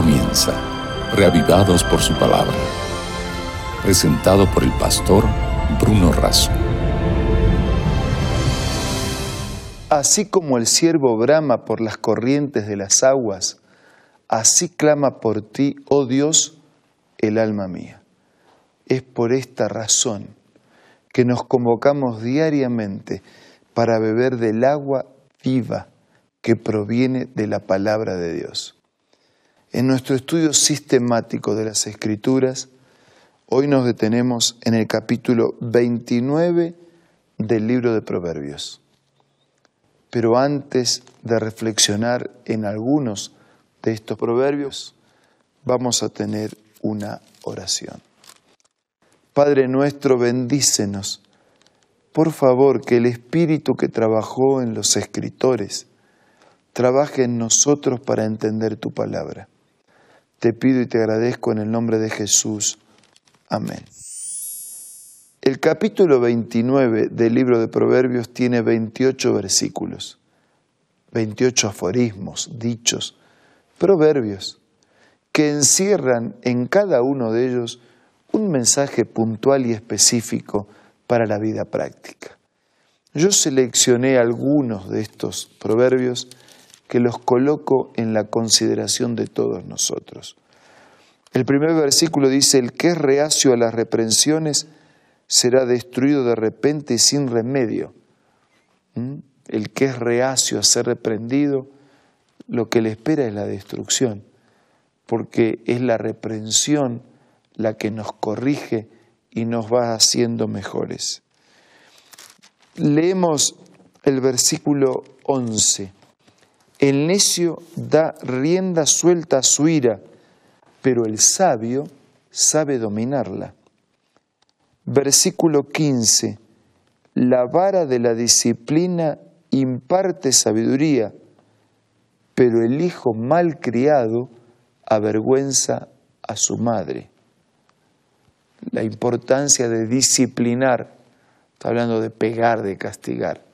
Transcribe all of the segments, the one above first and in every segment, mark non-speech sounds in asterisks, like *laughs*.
comienza, reavivados por su palabra. Presentado por el pastor Bruno Razo. Así como el siervo brama por las corrientes de las aguas, así clama por ti, oh Dios, el alma mía. Es por esta razón que nos convocamos diariamente para beber del agua viva que proviene de la palabra de Dios. En nuestro estudio sistemático de las Escrituras, hoy nos detenemos en el capítulo 29 del libro de Proverbios. Pero antes de reflexionar en algunos de estos proverbios, vamos a tener una oración. Padre nuestro, bendícenos. Por favor, que el Espíritu que trabajó en los escritores trabaje en nosotros para entender tu palabra. Te pido y te agradezco en el nombre de Jesús. Amén. El capítulo 29 del libro de Proverbios tiene 28 versículos, 28 aforismos, dichos, proverbios, que encierran en cada uno de ellos un mensaje puntual y específico para la vida práctica. Yo seleccioné algunos de estos proverbios que los coloco en la consideración de todos nosotros. El primer versículo dice, el que es reacio a las reprensiones será destruido de repente y sin remedio. ¿Mm? El que es reacio a ser reprendido, lo que le espera es la destrucción, porque es la reprensión la que nos corrige y nos va haciendo mejores. Leemos el versículo 11. El necio da rienda suelta a su ira, pero el sabio sabe dominarla. Versículo 15. La vara de la disciplina imparte sabiduría, pero el hijo mal criado avergüenza a su madre. La importancia de disciplinar, está hablando de pegar, de castigar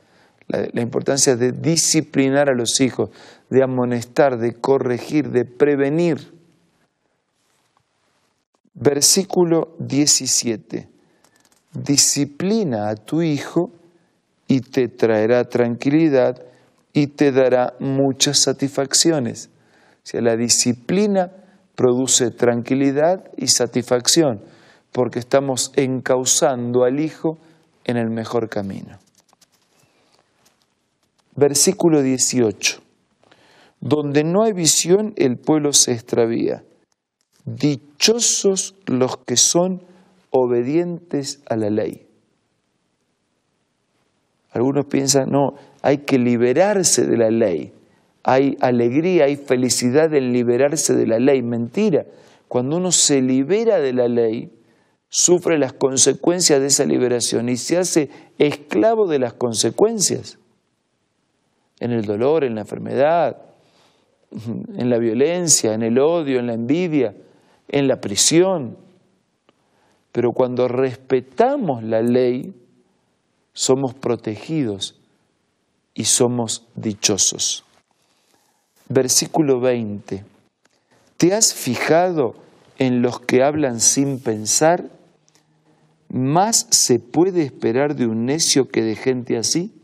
la, importancia de disciplinar a los hijos, de amonestar, de corregir, de prevenir. Versículo 17. Disciplina a tu hijo y te traerá tranquilidad y te dará muchas satisfacciones. O sea, la disciplina produce tranquilidad y satisfacción porque estamos encauzando al hijo en el mejor camino versículo 18. Donde no hay visión, el pueblo se extravía. Dichosos los que son obedientes a la ley. Algunos piensan, no, hay que liberarse de la ley. Hay alegría, hay felicidad en liberarse de la ley. Mentira. Cuando uno se libera de la ley, sufre las consecuencias de esa liberación y se hace esclavo de las consecuencias en el dolor, en la enfermedad, *laughs* en la violencia, en el odio, en la envidia, en la prisión. Pero cuando respetamos la ley, somos protegidos y somos dichosos. Versículo 20. ¿Te has fijado en los que hablan sin pensar? ¿Más se puede esperar de un necio que de gente así?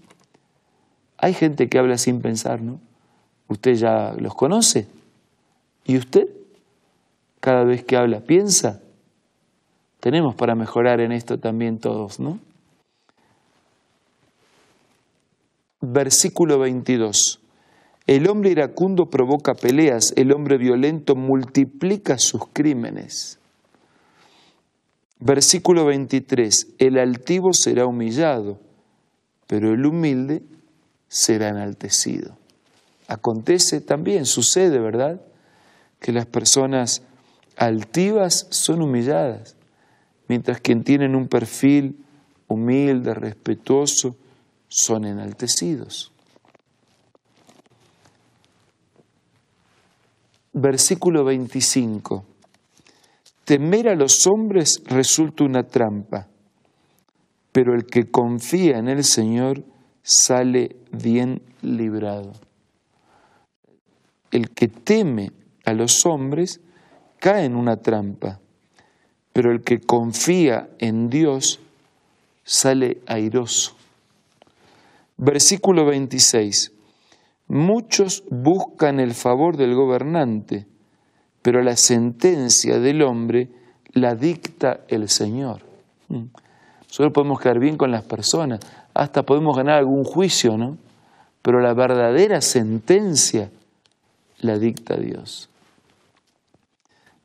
Hay gente que habla sin pensar, ¿no? Usted ya los conoce. ¿Y usted? Cada vez que habla, piensa. Tenemos para mejorar en esto también todos, ¿no? Versículo 22. El hombre iracundo provoca peleas, el hombre violento multiplica sus crímenes. Versículo 23. El altivo será humillado, pero el humilde será enaltecido. Acontece también, sucede, ¿verdad? Que las personas altivas son humilladas, mientras quien tienen un perfil humilde, respetuoso, son enaltecidos. Versículo 25. Temer a los hombres resulta una trampa, pero el que confía en el Señor sale bien librado. El que teme a los hombres cae en una trampa, pero el que confía en Dios sale airoso. Versículo 26. Muchos buscan el favor del gobernante, pero la sentencia del hombre la dicta el Señor. Mm. Solo podemos quedar bien con las personas, hasta podemos ganar algún juicio, ¿no? Pero la verdadera sentencia la dicta Dios.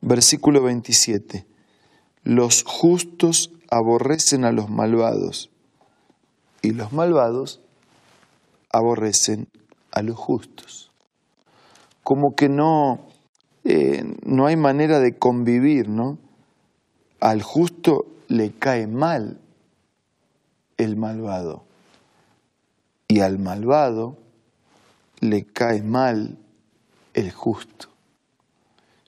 Versículo 27. Los justos aborrecen a los malvados y los malvados aborrecen a los justos. Como que no, eh, no hay manera de convivir, ¿no? Al justo le cae mal el malvado y al malvado le cae mal el justo.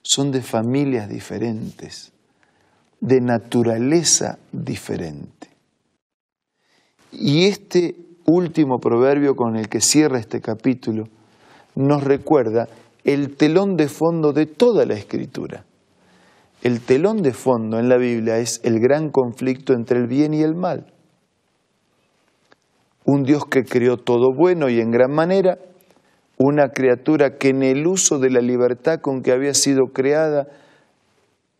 Son de familias diferentes, de naturaleza diferente. Y este último proverbio con el que cierra este capítulo nos recuerda el telón de fondo de toda la escritura. El telón de fondo en la Biblia es el gran conflicto entre el bien y el mal. Un Dios que creó todo bueno y en gran manera una criatura que en el uso de la libertad con que había sido creada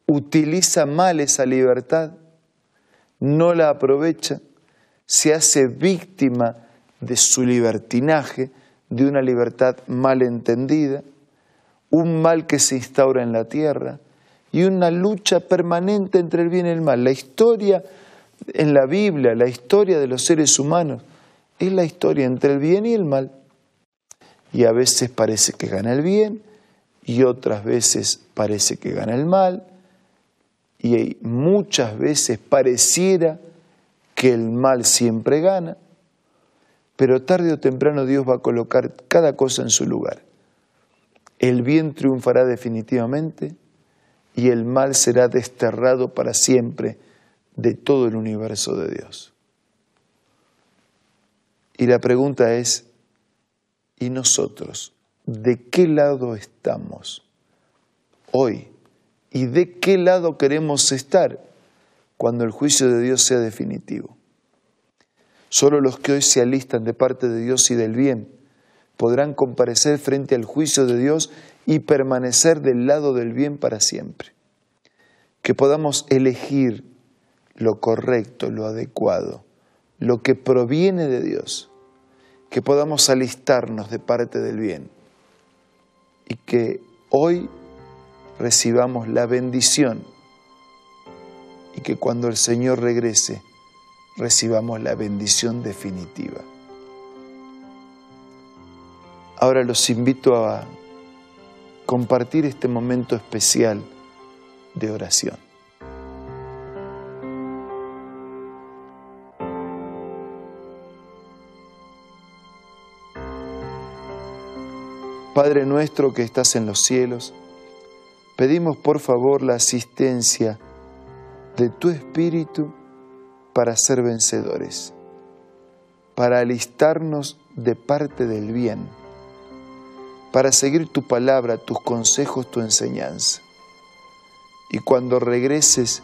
utiliza mal esa libertad, no la aprovecha, se hace víctima de su libertinaje, de una libertad mal entendida, un mal que se instaura en la tierra y una lucha permanente entre el bien y el mal. La historia en la Biblia, la historia de los seres humanos, es la historia entre el bien y el mal y a veces parece que gana el bien y otras veces parece que gana el mal y muchas veces pareciera que el mal siempre gana, pero tarde o temprano Dios va a colocar cada cosa en su lugar. El bien triunfará definitivamente y el mal será desterrado para siempre de todo el universo de Dios. Y la pregunta es, ¿Y nosotros de qué lado estamos hoy? ¿Y de qué lado queremos estar cuando el juicio de Dios sea definitivo? Solo los que hoy se alistan de parte de Dios y del bien podrán comparecer frente al juicio de Dios y permanecer del lado del bien para siempre. Que podamos elegir lo correcto, lo adecuado, lo que proviene de Dios que podamos alistarnos de parte del bien y que hoy recibamos la bendición y que cuando el Señor regrese recibamos la bendición definitiva. Ahora los invito a compartir este momento especial de oración. Padre nuestro que estás en los cielos, pedimos por favor la asistencia de tu Espíritu para ser vencedores, para alistarnos de parte del bien, para seguir tu palabra, tus consejos, tu enseñanza. Y cuando regreses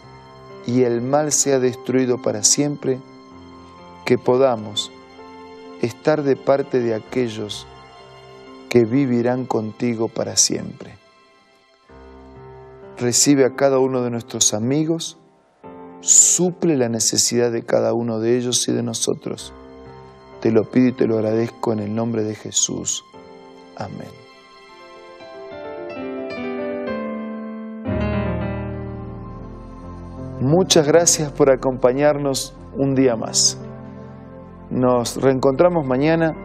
y el mal sea destruido para siempre, que podamos estar de parte de aquellos que vivirán contigo para siempre. Recibe a cada uno de nuestros amigos, suple la necesidad de cada uno de ellos y de nosotros. Te lo pido y te lo agradezco en el nombre de Jesús. Amén. Muchas gracias por acompañarnos un día más. Nos reencontramos mañana